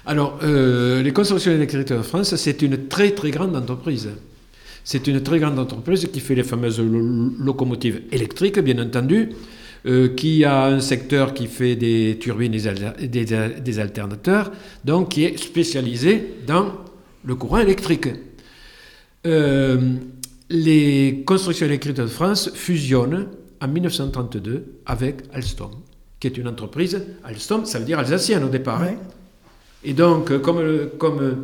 Alors, euh, les constructions électriques de France, c'est une très très grande entreprise. C'est une très grande entreprise qui fait les fameuses locomotives électriques, bien entendu, euh, qui a un secteur qui fait des turbines des, des, alternateurs, donc qui est spécialisé dans le courant électrique. Euh, les constructions électriques de France fusionnent en 1932 avec Alstom, qui est une entreprise, Alstom, ça veut dire alsacienne au départ. Hein. Et donc, euh, comme, euh, comme euh,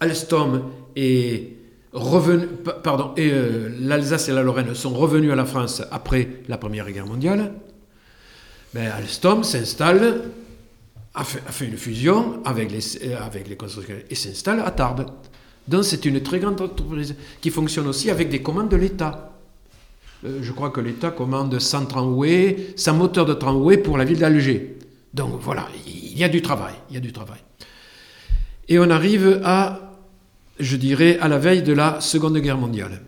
Alstom est revenu, pardon, et l'Alsace et la Lorraine sont revenus à la France après la Première Guerre mondiale, ben Alstom s'installe, a fait, une fusion avec les, avec les constructeurs et s'installe à Tarbes. Donc c'est une très grande entreprise qui fonctionne aussi avec des commandes de l'État. Euh, je crois que l'État commande 100 tramways, 100 moteurs de tramway pour la ville d'Alger. Donc voilà, il y a du travail, il y a du travail. Et on arrive à, je dirais, à la veille de la Seconde Guerre mondiale.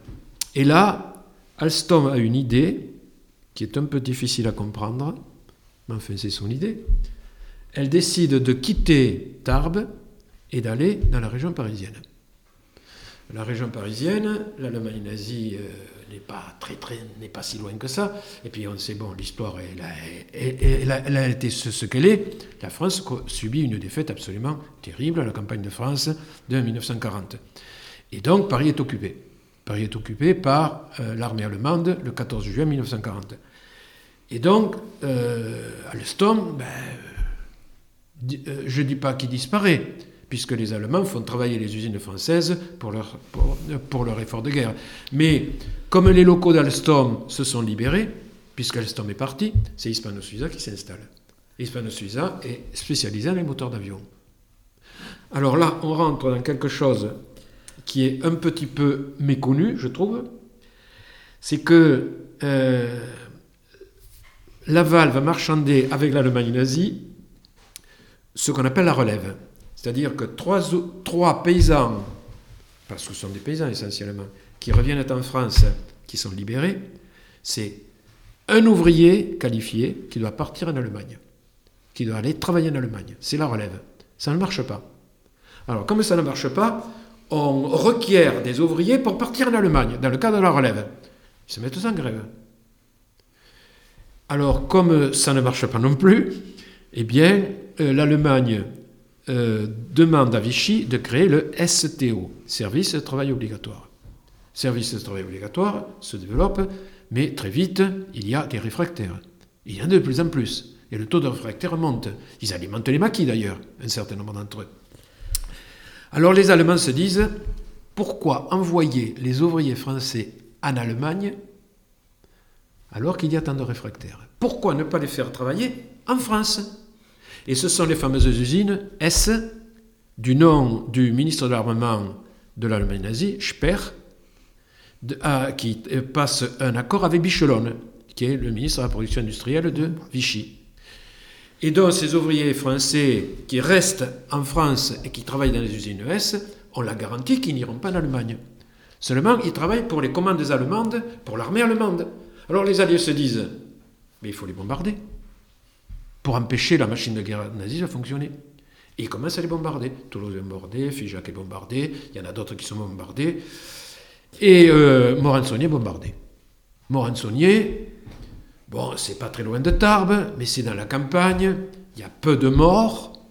Et là, Alstom a une idée qui est un peu difficile à comprendre, mais enfin c'est son idée. Elle décide de quitter Tarbes et d'aller dans la région parisienne. La région parisienne, l'Allemagne nazie euh, n'est pas très très n'est pas si loin que ça. Et puis on sait bon, l'histoire elle, a été ce, qu'elle est. La France subit une défaite absolument terrible à la campagne de France de 1940. Et donc Paris est occupé. Paris est occupé par euh, l'armée allemande le 14 juin 1940. Et donc euh, Alstom, ben, je ne dis pas qu'il disparaît puisque les Allemands font travailler les usines françaises pour leur, effort de guerre. Mais comme les locaux d'Alstom se sont libérés, puisqu'Alstom est parti, c'est Hispano-Suiza qui s'installe. Hispano-Suiza est spécialisé dans les moteurs d'avion. Alors là, on rentre dans quelque chose qui est un petit peu méconnu, je trouve. C'est que euh, Laval va marchander avec l'Allemagne nazie ce qu'on appelle la relève. C'est-à-dire que trois, paysans, parce que ce sont des paysans essentiellement, qui reviennent en France, qui sont libérés, c'est un ouvrier qualifié qui doit partir en Allemagne, qui doit aller travailler en Allemagne. C'est la relève. Ça ne marche pas. Alors, comme ça ne marche pas, on requiert des ouvriers pour partir en Allemagne, dans le cadre de la relève. Ils se mettent en grève. Alors, comme ça ne marche pas non plus, eh bien, euh, l'Allemagne euh, demande à Vichy de créer le STO, Service de travail obligatoire. Service de travail obligatoire se développe, mais très vite, il y a des réfractaires. Il y en a de plus en plus. Et le taux de réfractaires monte. Ils alimentent les maquis d'ailleurs, un certain nombre d'entre eux. Alors les Allemands se disent, pourquoi envoyer les ouvriers français en Allemagne alors qu'il y a tant de réfractaires? Pourquoi ne pas les faire travailler en France? Et ce sont les fameuses usines S, du nom du ministre de l'Armement de l'Allemagne nazie, Speer, qui passe un accord avec Bichelon, qui est le ministre de la production industrielle de Vichy. Et donc ces ouvriers français qui restent en France et qui travaillent dans les usines S, on la garantie qu'ils n'iront pas en Allemagne. Seulement, ils travaillent pour les commandes allemandes, pour l'armée allemande. Alors les Alliés se disent, mais il faut les bombarder pour empêcher la machine de guerre nazie de fonctionner. Et ils commencent à les bombarder. Toulouse est bombardé, Figeac est bombardé, il y en a d'autres qui sont bombardés. Et euh, est bombardé. Morin-Saunier, bon, c'est pas très loin de Tarbes, mais c'est dans la campagne, il y a peu de morts,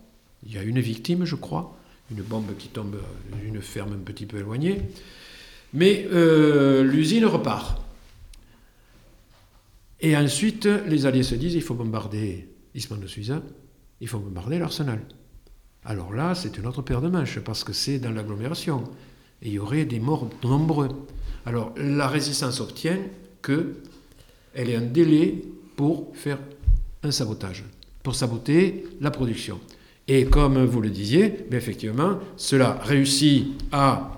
il y a une victime, je crois, une bombe qui tombe d'une ferme un petit peu éloignée. Mais euh, l'usine repart. Et ensuite, les Alliés se disent il faut bombarder Ismano Suiza, il faut bombarder l'arsenal. Alors là, c'est une autre paire de manches, parce que c'est dans l'agglomération. Et il y aurait des morts nombreux. Alors la résistance obtient qu'elle ait un délai pour faire un sabotage, pour saboter la production. Et comme vous le disiez, mais effectivement, cela réussit à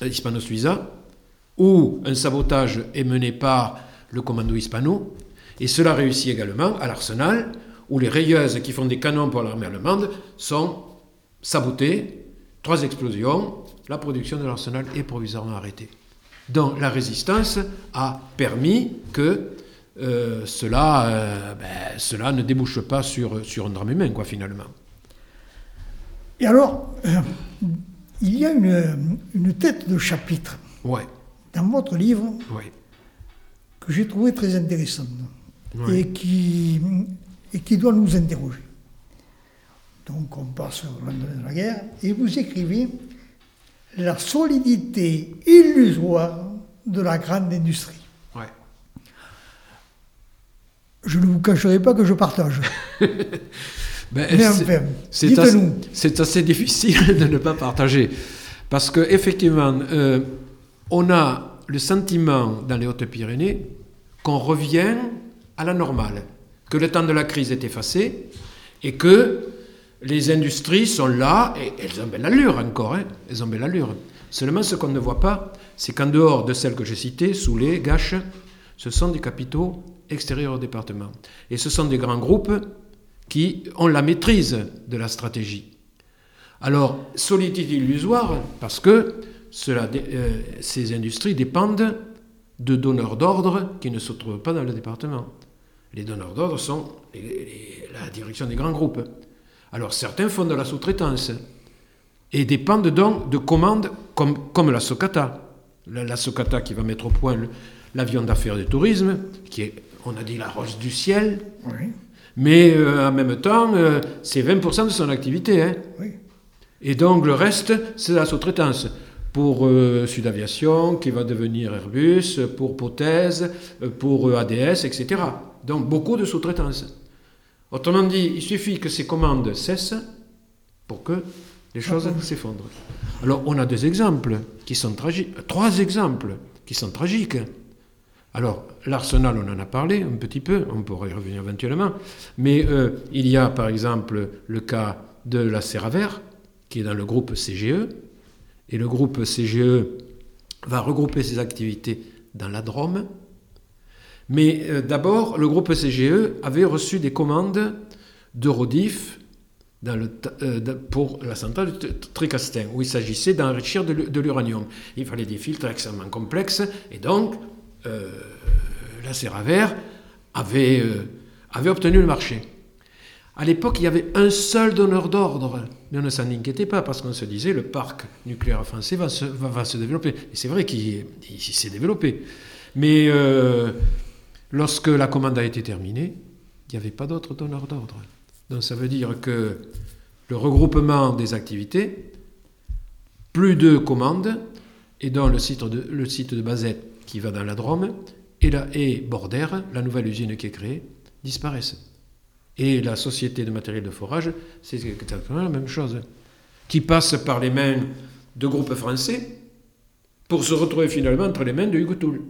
Hispano-Suiza, où un sabotage est mené par le commando hispano, et cela réussit également à l'arsenal, où les rayeuses qui font des canons pour l'armée allemande sont sabotées, trois explosions, la production de l'arsenal est provisoirement arrêtée. Donc la résistance a permis que euh, cela, euh, ben, cela ne débouche pas sur, sur un drame humain, quoi, finalement. Et alors, euh, il y a une, une, tête de chapitre ouais. dans votre livre ouais. que j'ai trouvé très intéressante et, qui, et qui doit nous interroger. Donc on passe au lendemain de la guerre et vous écrivez la solidité illusoire de la grande industrie. Ouais. Je ne vous cacherai pas que je partage. Ben, Mais enfin, c'est assez, dites-nous. c'est assez difficile de ne pas partager. Parce qu'effectivement, euh, on a le sentiment dans les Hautes-Pyrénées qu'on revient à la normale, que le temps de la crise est effacé et que les industries sont là et elles ont belle allure encore, hein. Seulement, ce qu'on ne voit pas, c'est qu'en dehors de celles que j'ai citées, Soulet, Gache, ce sont des capitaux extérieurs au département. Et ce sont des grands groupes qui ont la maîtrise de la stratégie. Alors, solidité illusoire, parce que euh, ces industries dépendent de donneurs d'ordre qui ne se trouvent pas dans le département. Les donneurs d'ordre sont les, les, la direction des grands groupes. Alors, certains font de la sous-traitance et dépendent donc de commandes comme, comme la Socata. La, la, Socata qui va mettre au point l'avion d'affaires de tourisme, qui est, on a dit, la rose du ciel. Oui. Mais euh, en même temps, euh, c'est 20% de son activité. Hein. Oui. Et donc le reste, c'est la sous-traitance. Pour euh, Sud Aviation, qui va devenir Airbus, pour Pothèse, pour ADS, etc. Donc beaucoup de sous-traitance. Autrement dit, il suffit que ces commandes cessent pour que les choses s'effondrent. Alors on a deux exemples qui sont tragiques, trois exemples qui sont tragiques. Alors, l'arsenal, on en a parlé un petit peu, on pourrait y revenir éventuellement, mais euh, il y a par exemple le cas de la Serravert, qui est dans le groupe CGE, et le groupe CGE va regrouper ses activités dans la Drôme. Mais euh, d'abord, le groupe CGE avait reçu des commandes d'Eurodif euh, pour la centrale de Tricastin, où il s'agissait d'enrichir de l'uranium. Il fallait des filtres extrêmement complexes, et donc euh, la Serravert avait, euh, avait obtenu le marché. À l'époque, il y avait un seul donneur d'ordre, mais on ne s'en inquiétait pas parce qu'on se disait le parc nucléaire français va se, va, se développer. Et c'est vrai qu'il s'est développé. Mais euh, lorsque la commande a été terminée, il n'y avait pas d'autre donneur d'ordre. Donc ça veut dire que le regroupement des activités, plus de commandes, et dans le site de, le site de Bazette qui va dans la Drôme, et, la, et Bordère, la nouvelle usine qui est créée, disparaissent. Et la société de matériel de forage, c'est exactement la même chose, qui passe par les mains de groupes français pour se retrouver finalement entre les mains de Hugo Toul,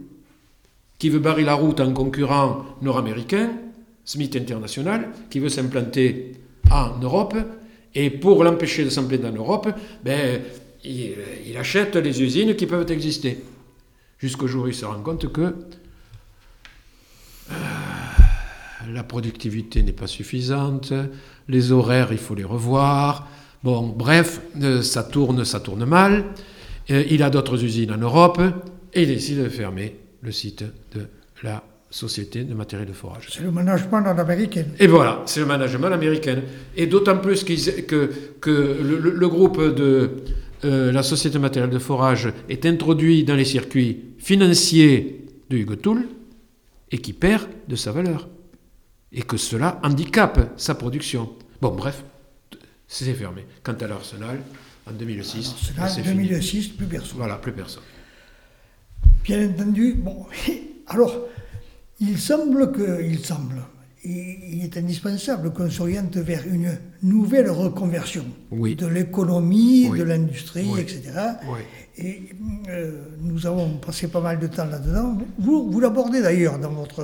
qui veut barrer la route en concurrent nord-américain, Smith International, qui veut s'implanter en Europe, et pour l'empêcher de s'implanter en Europe, ben, il, achète les usines qui peuvent exister. Jusqu'au jour où il se rend compte que euh, la productivité n'est pas suffisante, les horaires, il faut les revoir. Bon, bref, euh, ça tourne, ça tourne mal. Euh, il a d'autres usines en Europe et il décide de fermer le site de la société de matériel de forage. C'est le management américain. Et voilà, c'est le management américain. Et d'autant plus que, que le, le, le, groupe de euh, la société de matériel de forage est introduit dans les circuits financiers de Hugo Toul et qui perd de sa valeur. Et que cela handicape sa production. Bon, bref, c'est fermé. Quant à l'Arsenal, en 2006, c'est 2006, fini. plus personne. Voilà, plus personne. Bien entendu, bon, alors, il semble que, il semble, il est indispensable qu'on s'oriente vers une nouvelle reconversion de l'économie, de l'industrie, etc. Et euh, nous avons passé pas mal de temps là-dedans. Vous, vous l'abordez d'ailleurs dans votre,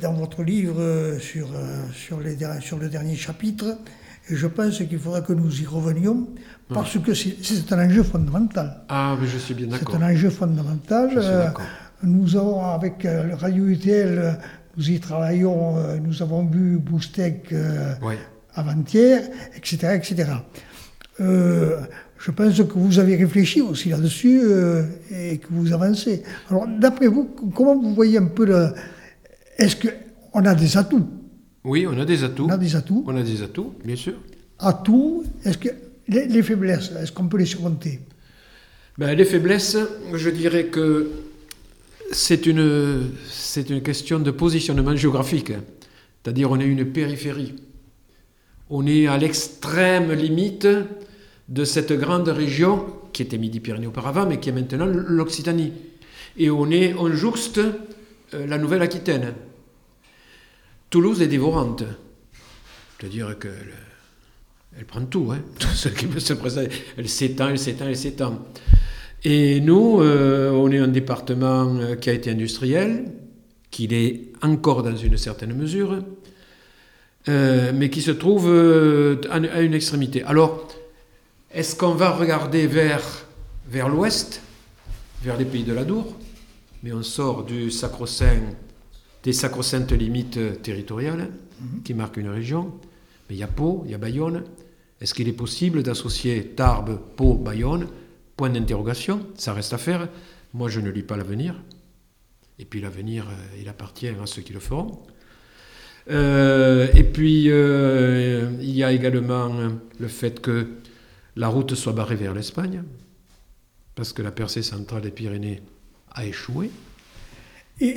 dans votre livre sur, euh, sur, les, sur le dernier chapitre. Et je pense qu'il faudra que nous y revenions parce que c'est un enjeu fondamental. Ah, mais je suis bien d'accord. C'est un enjeu fondamental. nous avons, avec le Radio UTL, nous y travaillons, euh, nous avons vu Boustec euh, avant-hier, etc. etc. Euh, je pense que vous avez réfléchi aussi là-dessus et que vous avancez. Alors, d'après vous, comment vous voyez un peu le. Est-ce qu'on a des atouts? Oui, on a des atouts. On a des atouts. On a des atouts, bien sûr. Atouts, est-ce que. Les, faiblesses, est-ce qu'on peut les surmonter? Ben, Les faiblesses, je dirais que c'est une, c'est une question de positionnement géographique. C'est-à-dire on est une périphérie. On est à l'extrême limite de cette grande région qui était Midi-Pyrénées auparavant, mais qui est maintenant l'Occitanie. Et on est on jouxte euh, la Nouvelle-Aquitaine. Toulouse est dévorante. C'est-à-dire qu'elle elle prend tout, hein, tout ce qui peut se présenter. Elle s'étend, elle s'étend, elle s'étend. Et nous, euh, on est un département euh, qui a été industriel, qui l'est encore dans une certaine mesure, euh, mais qui se trouve à une extrémité. Alors, est-ce qu'on va regarder vers, vers l'ouest, vers les pays de la Dour? Mais on sort du sacro-saint, des sacro-saintes limites territoriales mhm. qui marquent une région. Mais il y a Pau, il y a Bayonne. Est-ce qu'il est possible d'associer Tarbes, Pau, Bayonne? Point d'interrogation, ça reste à faire. Moi, je ne lis pas l'avenir. Et puis l'avenir, euh, il appartient à ceux qui le feront. Euh, et puis, euh, il y a également le fait que la route soit barrée vers l'Espagne, parce que la percée centrale des Pyrénées a échoué. Et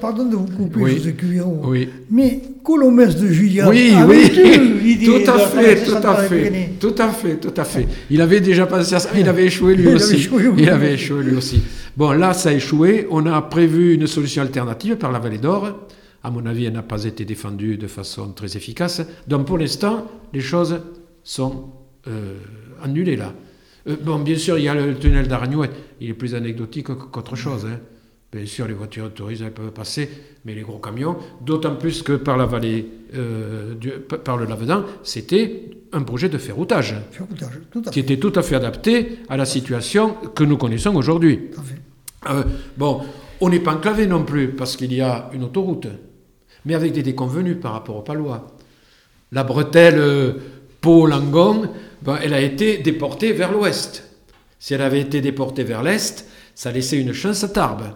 pardon de vous couper, oui, José Cuvero, oui. mais Colomès de Julia oui, oui, tout à fait, tout à fait, tout à fait, tout à fait. Il avait déjà pensé à ça, il avait échoué lui aussi. il avait échoué lui aussi. Bon, là, ça a échoué. On a prévu une solution alternative par la Vallée d'Or. À mon avis, elle n'a pas été défendue de façon très efficace. Donc, pour l'instant, les choses sont euh, annulées là. Euh, bon, bien sûr, il y a le tunnel d'Aragnouet. Il est plus anecdotique qu'autre chose. Hein. Bien sûr, les voitures de tourisme peuvent passer, mais les gros camions, d'autant plus que par la vallée, euh, par le Lavedan, c'était un projet de ferroutage, qui était tout à fait adapté à la situation que nous connaissons aujourd'hui. Euh, bon, on n'est pas enclavé non plus, parce qu'il y a une autoroute, mais avec des déconvenus par rapport aux Palois. La bretelle euh, Pau-Langon, ben, elle a été déportée vers l'ouest. Si elle avait été déportée vers l'est, ça laissait une chance à Tarbes.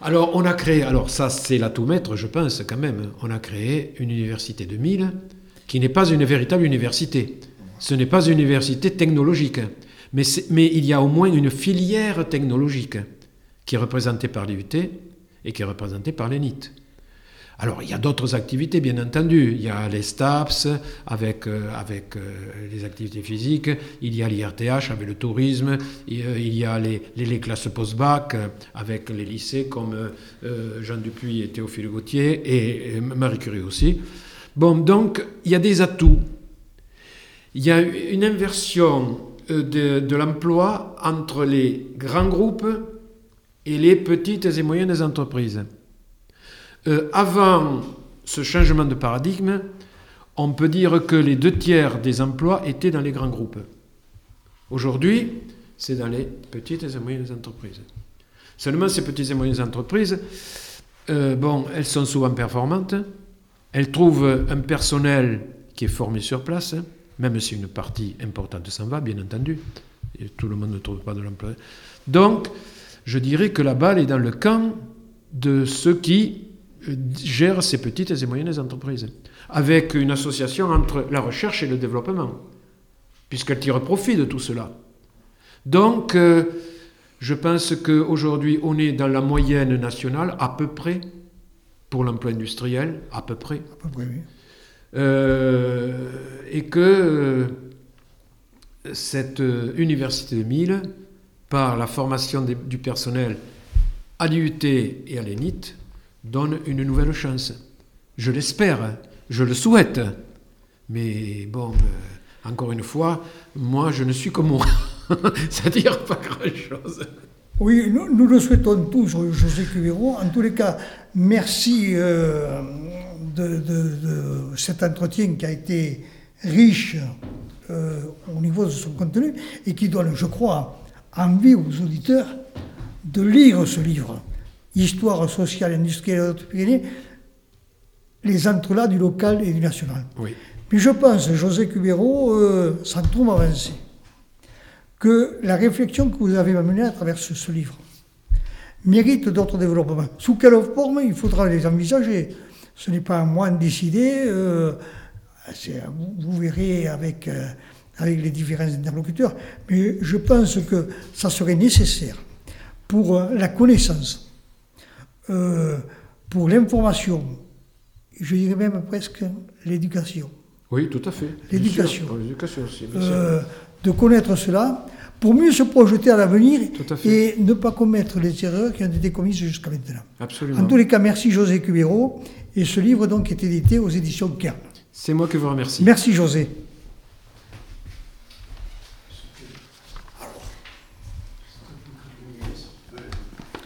Alors, on a créé, alors ça c'est tout maître, je pense quand même, on a créé une université de Mille qui n'est pas une véritable université. Ce n'est pas une université technologique, mais, mais il y a au moins une filière technologique qui est représentée par l'IUT et qui est représentée par l'ENIT. Alors, il y a d'autres activités, bien entendu. Il y a les STAPS avec, euh, euh, les activités physiques, il y a l'IRTH avec le tourisme, il, euh, y a les, les, classes post-bac avec les lycées comme Jean Dupuis et Théophile Gauthier et, Marie Curie aussi. Bon, donc, il y a des atouts. Il y a une inversion de, de l'emploi entre les grands groupes et les petites et moyennes entreprises. Euh, avant ce changement de paradigme, on peut dire que les deux tiers des emplois étaient dans les grands groupes. Aujourd'hui, c'est dans les petites et moyennes entreprises. Seulement, ces petites et moyennes entreprises, euh, bon, elles sont souvent performantes, elles trouvent un personnel qui est formé sur place, même si une partie importante s'en va, bien entendu, et tout le monde ne trouve pas de l'emploi. Donc, je dirais que la balle est dans le camp de ceux qui gère ces petites et moyennes entreprises, avec une association entre la recherche et le développement, puisqu'elle tire profit de tout cela. Donc, euh, je pense qu'aujourd'hui, on est dans la moyenne nationale, à peu près, pour l'emploi industriel, à peu près. À peu près, oui. Euh, et que euh, cette université de Mille par la formation des- du personnel à l'IUT et à l'ENIT, donne une nouvelle chance. Je l'espère, je le souhaite. Mais bon, euh, encore une fois, moi je ne suis que moi. C'est-à-dire pas grand-chose. Oui, nous, le souhaitons tous, José Cubero. En tous les cas, merci euh, de cet entretien qui a été riche euh, au niveau de son contenu et qui donne, je crois, envie aux auditeurs de lire ce livre, Histoire sociale industrielle de les entrelacs du local et du national. Oui, Mais je pense, José Cubero, euh, sans trop m'avancer, que la réflexion que vous avez menée à travers ce, ce livre mérite d'autres développements. Sous quelle forme il faudra les envisager Ce n'est pas à moi de décider, euh, vous, vous verrez avec, euh, avec les différents interlocuteurs, mais je pense que ça serait nécessaire pour la connaissance, euh, pour l'information, je dirais même presque l'éducation. oui, tout à fait. L'éducation. L'éducation aussi. Euh, de connaître cela pour mieux se projeter à l'avenir et ne pas commettre les erreurs qui ont été commises jusqu'à maintenant. Absolument. En tous les cas, merci José Cubero et ce livre donc est édité aux éditions Kern. C'est moi qui vous remercie. Merci José.